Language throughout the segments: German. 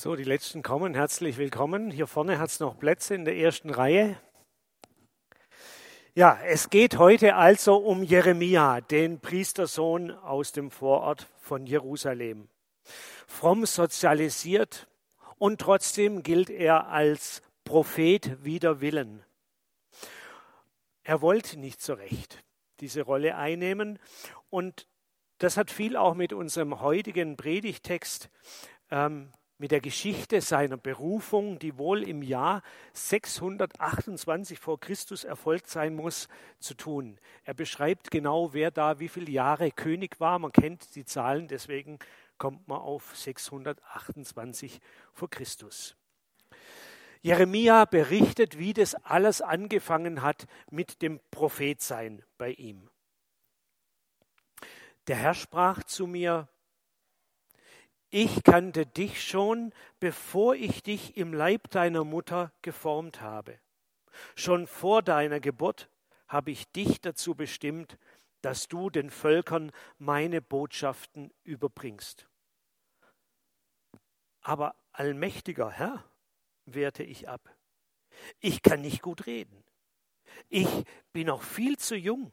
So, die letzten kommen. Herzlich willkommen. Hier vorne hat es noch Plätze in der ersten Reihe. Ja, es geht heute also um Jeremia, den Priestersohn aus dem Vorort von Jerusalem. Fromm sozialisiert und trotzdem gilt er als Prophet wider Willen. Er wollte nicht so recht diese Rolle einnehmen und das hat viel auch mit unserem heutigen Predigtext ähm, mit der Geschichte seiner Berufung, die wohl im Jahr 628 vor Christus erfolgt sein muss, zu tun. Er beschreibt genau, wer da wie viele Jahre König war. Man kennt die Zahlen, deswegen kommt man auf 628 vor Christus. Jeremia berichtet, wie das alles angefangen hat mit dem Prophetsein bei ihm. Der Herr sprach zu mir, ich kannte dich schon, bevor ich dich im Leib deiner Mutter geformt habe. Schon vor deiner Geburt habe ich dich dazu bestimmt, dass du den Völkern meine Botschaften überbringst. Aber allmächtiger Herr, wehrte ich ab, ich kann nicht gut reden. Ich bin noch viel zu jung.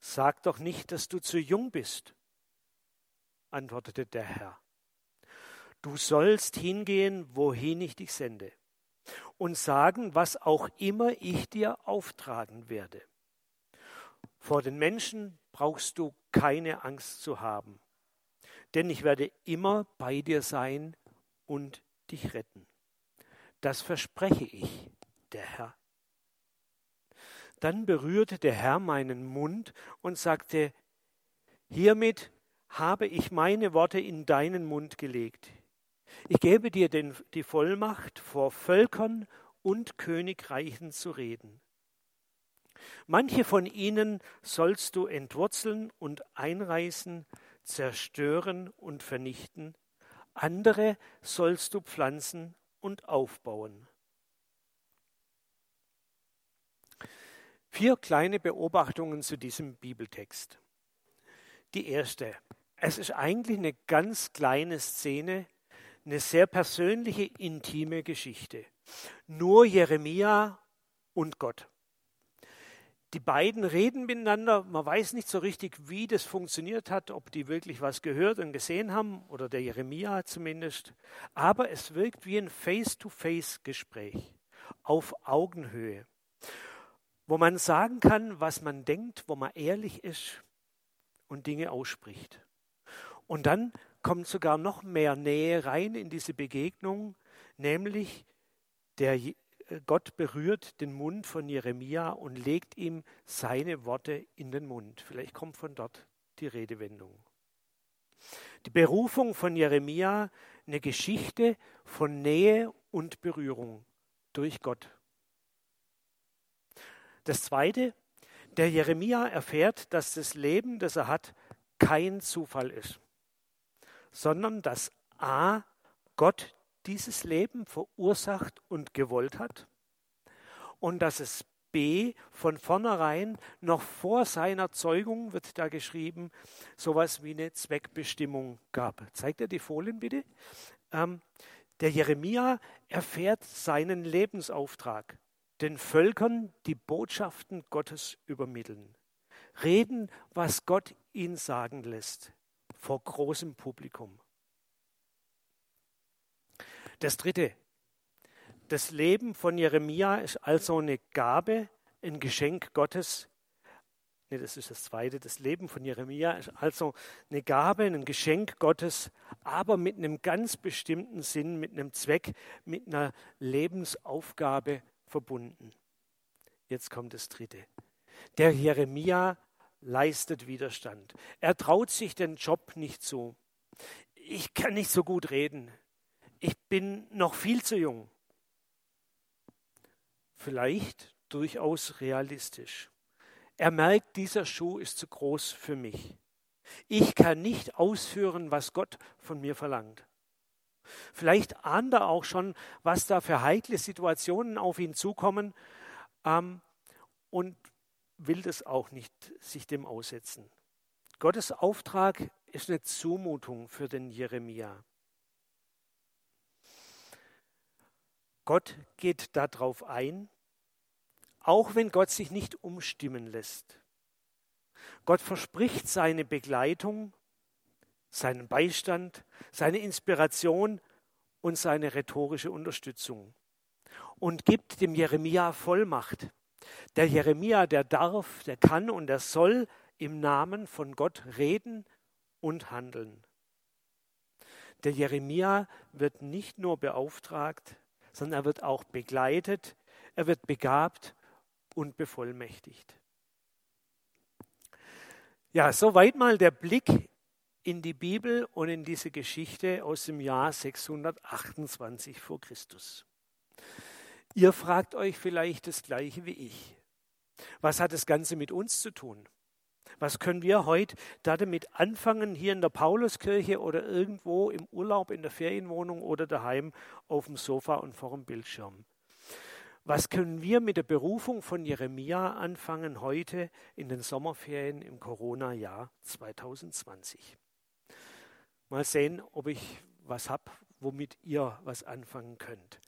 Sag doch nicht, dass du zu jung bist antwortete der Herr. Du sollst hingehen, wohin ich dich sende, und sagen, was auch immer ich dir auftragen werde. Vor den Menschen brauchst du keine Angst zu haben, denn ich werde immer bei dir sein und dich retten. Das verspreche ich, der Herr. Dann berührte der Herr meinen Mund und sagte, Hiermit habe ich meine Worte in deinen Mund gelegt. Ich gebe dir den, die Vollmacht, vor Völkern und Königreichen zu reden. Manche von ihnen sollst du entwurzeln und einreißen, zerstören und vernichten, andere sollst du pflanzen und aufbauen. Vier kleine Beobachtungen zu diesem Bibeltext. Die erste. Es ist eigentlich eine ganz kleine Szene, eine sehr persönliche, intime Geschichte. Nur Jeremia und Gott. Die beiden reden miteinander. Man weiß nicht so richtig, wie das funktioniert hat, ob die wirklich was gehört und gesehen haben oder der Jeremia zumindest. Aber es wirkt wie ein Face-to-Face-Gespräch auf Augenhöhe, wo man sagen kann, was man denkt, wo man ehrlich ist und Dinge ausspricht. Und dann kommt sogar noch mehr Nähe rein in diese Begegnung, nämlich der äh, Gott berührt den Mund von Jeremia und legt ihm seine Worte in den Mund. Vielleicht kommt von dort die Redewendung. Die Berufung von Jeremia, eine Geschichte von Nähe und Berührung durch Gott. Das Zweite, der Jeremia erfährt, dass das Leben, das er hat, kein Zufall ist sondern dass A, Gott dieses Leben verursacht und gewollt hat und dass es B, von vornherein, noch vor seiner Zeugung, wird da geschrieben, sowas wie eine Zweckbestimmung gab. Zeigt er die Folien bitte? Ähm, der Jeremia erfährt seinen Lebensauftrag, den Völkern die Botschaften Gottes übermitteln. Reden, was Gott ihn sagen lässt vor großem Publikum. Das dritte, das Leben von Jeremia ist also eine Gabe, ein Geschenk Gottes. Nee, das ist das zweite. Das Leben von Jeremia ist also eine Gabe, ein Geschenk Gottes, aber mit einem ganz bestimmten Sinn, mit einem Zweck, mit einer Lebensaufgabe verbunden. Jetzt kommt das dritte. Der Jeremia leistet Widerstand. Er traut sich den Job nicht zu. Ich kann nicht so gut reden. Ich bin noch viel zu jung. Vielleicht durchaus realistisch. Er merkt, dieser Schuh ist zu groß für mich. Ich kann nicht ausführen, was Gott von mir verlangt. Vielleicht ahnt er auch schon, was da für heikle Situationen auf ihn zukommen ähm, und will das auch nicht sich dem aussetzen. Gottes Auftrag ist eine Zumutung für den Jeremia. Gott geht darauf ein, auch wenn Gott sich nicht umstimmen lässt. Gott verspricht seine Begleitung, seinen Beistand, seine Inspiration und seine rhetorische Unterstützung und gibt dem Jeremia Vollmacht. Der Jeremia, der darf, der kann und der soll im Namen von Gott reden und handeln. Der Jeremia wird nicht nur beauftragt, sondern er wird auch begleitet, er wird begabt und bevollmächtigt. Ja, soweit mal der Blick in die Bibel und in diese Geschichte aus dem Jahr 628 vor Christus. Ihr fragt euch vielleicht das gleiche wie ich. Was hat das Ganze mit uns zu tun? Was können wir heute damit anfangen, hier in der Pauluskirche oder irgendwo im Urlaub, in der Ferienwohnung oder daheim auf dem Sofa und vor dem Bildschirm? Was können wir mit der Berufung von Jeremia anfangen heute in den Sommerferien im Corona-Jahr 2020? Mal sehen, ob ich was habe, womit ihr was anfangen könnt.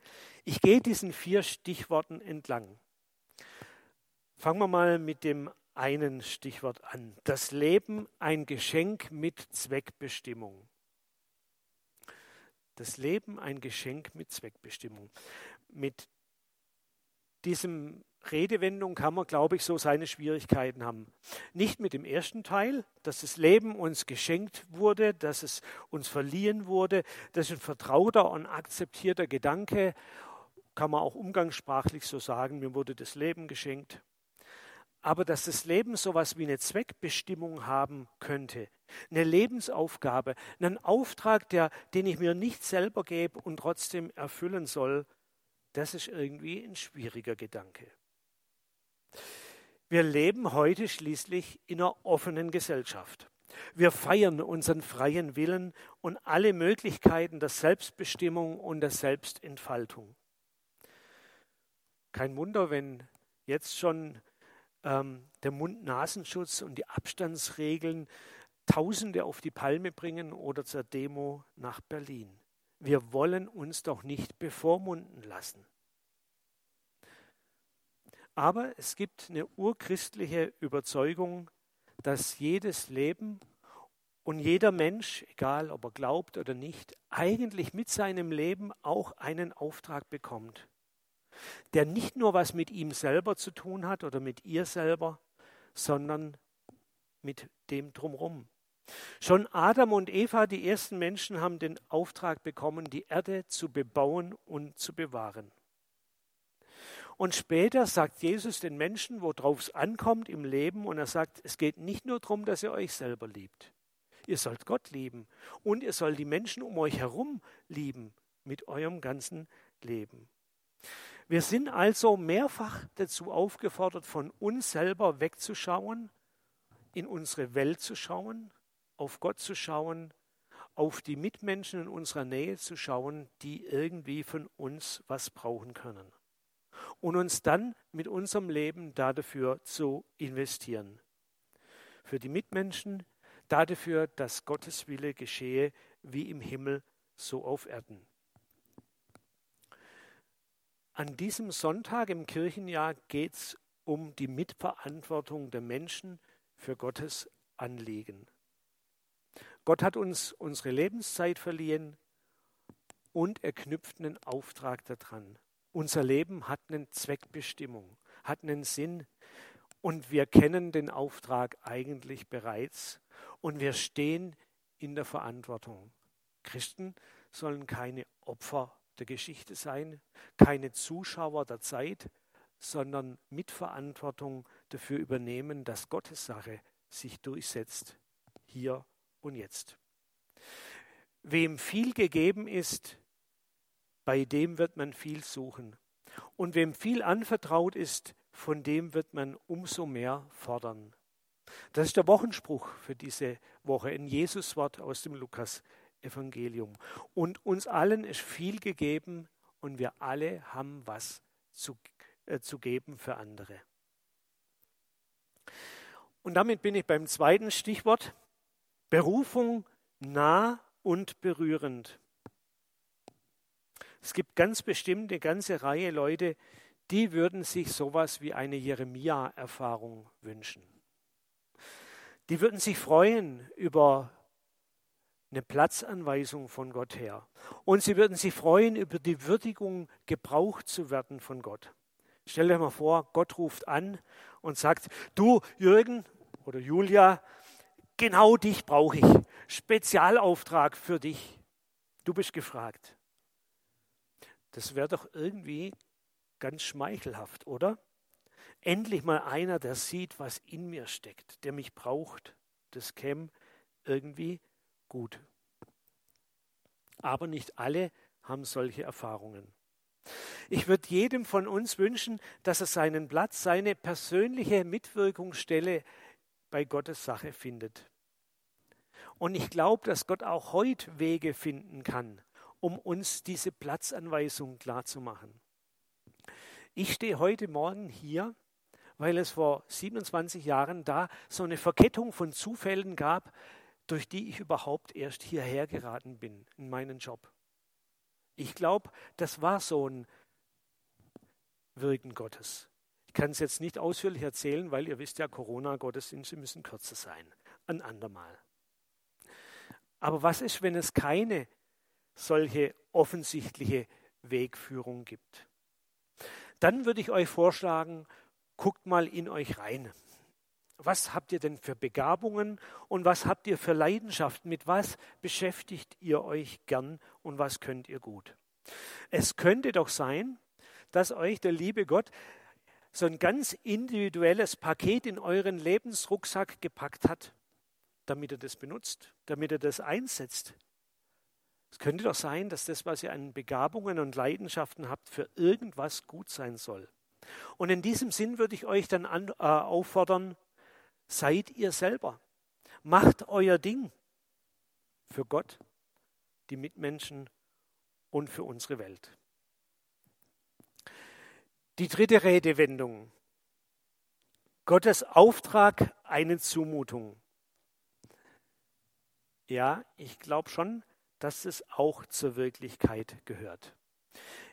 Ich gehe diesen vier Stichworten entlang. Fangen wir mal mit dem einen Stichwort an. Das Leben ein Geschenk mit Zweckbestimmung. Das Leben ein Geschenk mit Zweckbestimmung. Mit diesem Redewendung kann man, glaube ich, so seine Schwierigkeiten haben. Nicht mit dem ersten Teil, dass das Leben uns geschenkt wurde, dass es uns verliehen wurde. Das ist ein vertrauter und akzeptierter Gedanke. Kann man auch umgangssprachlich so sagen, mir wurde das Leben geschenkt. Aber dass das Leben so etwas wie eine Zweckbestimmung haben könnte, eine Lebensaufgabe, einen Auftrag, der, den ich mir nicht selber gebe und trotzdem erfüllen soll, das ist irgendwie ein schwieriger Gedanke. Wir leben heute schließlich in einer offenen Gesellschaft. Wir feiern unseren freien Willen und alle Möglichkeiten der Selbstbestimmung und der Selbstentfaltung. Kein Wunder, wenn jetzt schon ähm, der Mund-Nasenschutz und die Abstandsregeln Tausende auf die Palme bringen oder zur Demo nach Berlin. Wir wollen uns doch nicht bevormunden lassen. Aber es gibt eine urchristliche Überzeugung, dass jedes Leben und jeder Mensch, egal ob er glaubt oder nicht, eigentlich mit seinem Leben auch einen Auftrag bekommt, der nicht nur was mit ihm selber zu tun hat oder mit ihr selber, sondern mit dem drumherum. Schon Adam und Eva, die ersten Menschen, haben den Auftrag bekommen, die Erde zu bebauen und zu bewahren. Und später sagt Jesus den Menschen, worauf es ankommt im Leben, und er sagt, es geht nicht nur darum, dass ihr euch selber liebt. Ihr sollt Gott lieben und ihr sollt die Menschen um euch herum lieben mit eurem ganzen Leben. Wir sind also mehrfach dazu aufgefordert, von uns selber wegzuschauen, in unsere Welt zu schauen, auf Gott zu schauen, auf die Mitmenschen in unserer Nähe zu schauen, die irgendwie von uns was brauchen können und uns dann mit unserem Leben dafür zu investieren. Für die Mitmenschen, dafür, dass Gottes Wille geschehe, wie im Himmel, so auf Erden. An diesem Sonntag im Kirchenjahr geht es um die Mitverantwortung der Menschen für Gottes Anliegen. Gott hat uns unsere Lebenszeit verliehen und er knüpft einen Auftrag daran. Unser Leben hat eine Zweckbestimmung, hat einen Sinn und wir kennen den Auftrag eigentlich bereits und wir stehen in der Verantwortung. Christen sollen keine Opfer der Geschichte sein, keine Zuschauer der Zeit, sondern Mitverantwortung dafür übernehmen, dass Gottes Sache sich durchsetzt, hier und jetzt. Wem viel gegeben ist, bei dem wird man viel suchen. Und wem viel anvertraut ist, von dem wird man umso mehr fordern. Das ist der Wochenspruch für diese Woche, ein Jesuswort aus dem Lukas-Evangelium. Und uns allen ist viel gegeben und wir alle haben was zu, äh, zu geben für andere. Und damit bin ich beim zweiten Stichwort, Berufung nah und berührend. Es gibt ganz bestimmt eine ganze Reihe Leute, die würden sich sowas wie eine Jeremia-Erfahrung wünschen. Die würden sich freuen über eine Platzanweisung von Gott her. Und sie würden sich freuen über die Würdigung, gebraucht zu werden von Gott. Stell dir mal vor, Gott ruft an und sagt, du Jürgen oder Julia, genau dich brauche ich. Spezialauftrag für dich. Du bist gefragt. Das wäre doch irgendwie ganz schmeichelhaft, oder? Endlich mal einer, der sieht, was in mir steckt, der mich braucht. Das käme irgendwie gut. Aber nicht alle haben solche Erfahrungen. Ich würde jedem von uns wünschen, dass er seinen Platz, seine persönliche Mitwirkungsstelle bei Gottes Sache findet. Und ich glaube, dass Gott auch heute Wege finden kann, um uns diese Platzanweisung klarzumachen. Ich stehe heute Morgen hier, weil es vor 27 Jahren da so eine Verkettung von Zufällen gab, durch die ich überhaupt erst hierher geraten bin in meinen Job. Ich glaube, das war so ein Wirken Gottes. Ich kann es jetzt nicht ausführlich erzählen, weil ihr wisst ja, Corona-Gottesdienste müssen kürzer sein. Ein andermal. Aber was ist, wenn es keine solche offensichtliche Wegführung gibt? Dann würde ich euch vorschlagen, guckt mal in euch rein. Was habt ihr denn für Begabungen und was habt ihr für Leidenschaften? Mit was beschäftigt ihr euch gern und was könnt ihr gut? Es könnte doch sein, dass euch der liebe Gott so ein ganz individuelles Paket in euren Lebensrucksack gepackt hat, damit ihr das benutzt, damit ihr das einsetzt. Es könnte doch sein, dass das, was ihr an Begabungen und Leidenschaften habt, für irgendwas gut sein soll. Und in diesem Sinn würde ich euch dann an, äh, auffordern, seid ihr selber. Macht euer Ding für Gott, die Mitmenschen und für unsere Welt. Die dritte Redewendung. Gottes Auftrag eine Zumutung. Ja, ich glaube schon, dass es auch zur Wirklichkeit gehört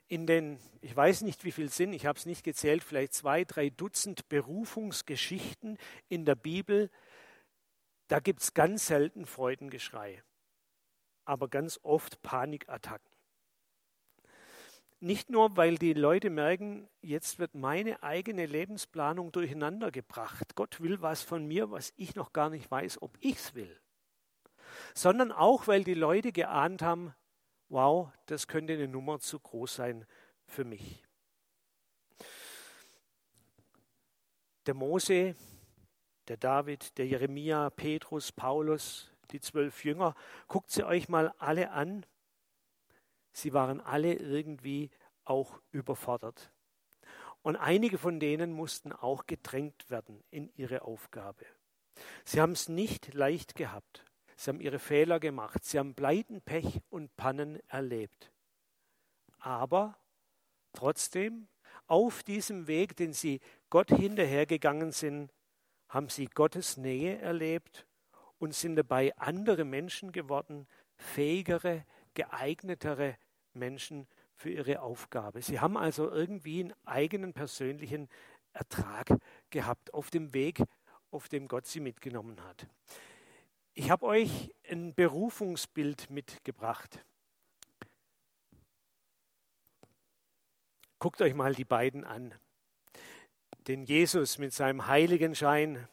in den, ich weiß nicht wie viel sind, ich habe es nicht gezählt, vielleicht zwei, drei Dutzend Berufungsgeschichten in der Bibel, da gibt es ganz selten Freudengeschrei, aber ganz oft Panikattacken. Nicht nur, weil die Leute merken, jetzt wird meine eigene Lebensplanung durcheinander gebracht. Gott will was von mir, was ich noch gar nicht weiß, ob ich es will. Sondern auch, weil die Leute geahnt haben, wow, das könnte eine Nummer zu groß sein für mich. Der Mose, der David, der Jeremia, Petrus, Paulus, die zwölf Jünger, guckt sie euch mal alle an. Sie waren alle irgendwie auch überfordert. Und einige von denen mussten auch gedrängt werden in ihre Aufgabe. Sie haben es nicht leicht gehabt. Sie haben ihre Fehler gemacht. Sie haben Pleiten, Pech und Pannen erlebt. Aber trotzdem, auf diesem Weg, den sie Gott hinterhergegangen sind, haben sie Gottes Nähe erlebt und sind dabei andere Menschen geworden, fähigere, geeignetere Menschen für ihre Aufgabe. Sie haben also irgendwie einen eigenen persönlichen Ertrag gehabt auf dem Weg, auf dem Gott sie mitgenommen hat. Ich habe euch ein Berufungsbild mitgebracht. Guckt euch mal die beiden an. Den Jesus mit seinem heiligen Schein,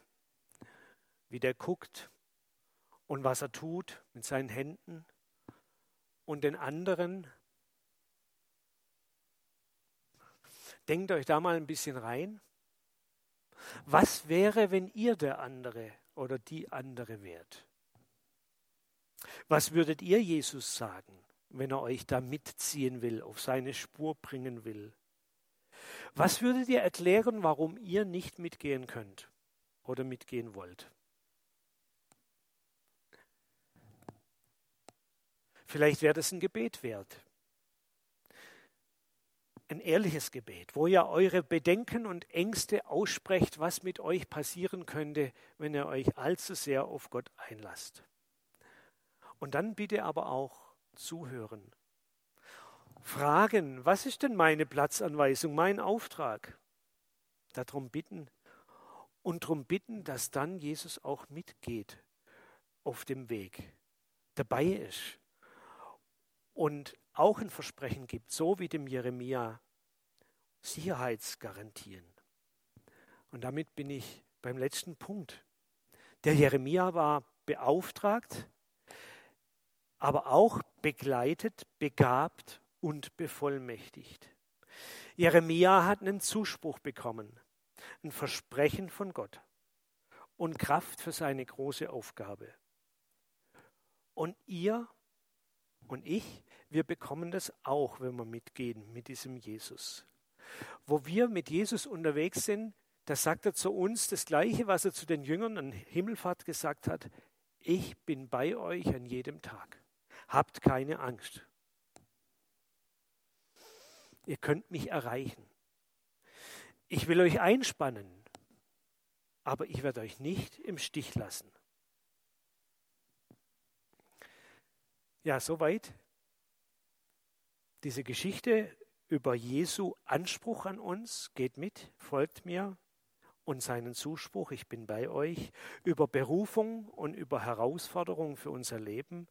wie der guckt und was er tut mit seinen Händen. Und den anderen, denkt euch da mal ein bisschen rein. Was wäre, wenn ihr der andere oder die andere wärt? Was würdet ihr Jesus sagen, wenn er euch da mitziehen will, auf seine Spur bringen will? Was würdet ihr erklären, warum ihr nicht mitgehen könnt oder mitgehen wollt? Vielleicht wäre das ein Gebet wert. Ein ehrliches Gebet, wo ihr eure Bedenken und Ängste aussprecht, was mit euch passieren könnte, wenn ihr euch allzu sehr auf Gott einlasst. Und dann bitte aber auch zuhören. fragen, was ist denn meine Platzanweisung, mein Auftrag? Darum bitten und darum bitten, dass dann Jesus auch mitgeht auf dem Weg, dabei ist und auch ein Versprechen gibt, so wie dem Jeremia Sicherheitsgarantien. Und damit bin ich beim letzten Punkt. Der Jeremia war beauftragt, aber auch begleitet, begabt und bevollmächtigt. Jeremia hat einen Zuspruch bekommen, ein Versprechen von Gott und Kraft für seine große Aufgabe. Und ihr und ich, wir bekommen das auch, wenn wir mitgehen mit diesem Jesus. Wo wir mit Jesus unterwegs sind, da sagt er zu uns das Gleiche, was er zu den Jüngern an Himmelfahrt gesagt hat. Ich bin bei euch an jedem Tag. Habt keine Angst. Ihr könnt mich erreichen. Ich will euch einspannen, aber ich werde euch nicht im Stich lassen. Ja, soweit diese Geschichte über Jesu Anspruch an uns. Geht mit, folgt mir und seinen Zuspruch, ich bin bei euch, über Berufung und über Herausforderungen für unser Leben.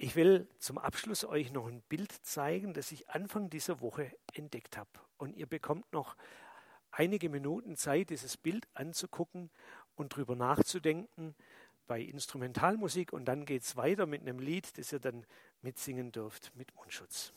Ich will zum Abschluss euch noch ein Bild zeigen, das ich Anfang dieser Woche entdeckt habe. Und ihr bekommt noch einige Minuten Zeit, dieses Bild anzugucken und darüber nachzudenken bei Instrumentalmusik. Und dann geht es weiter mit einem Lied, das ihr dann mitsingen dürft mit Mundschutz.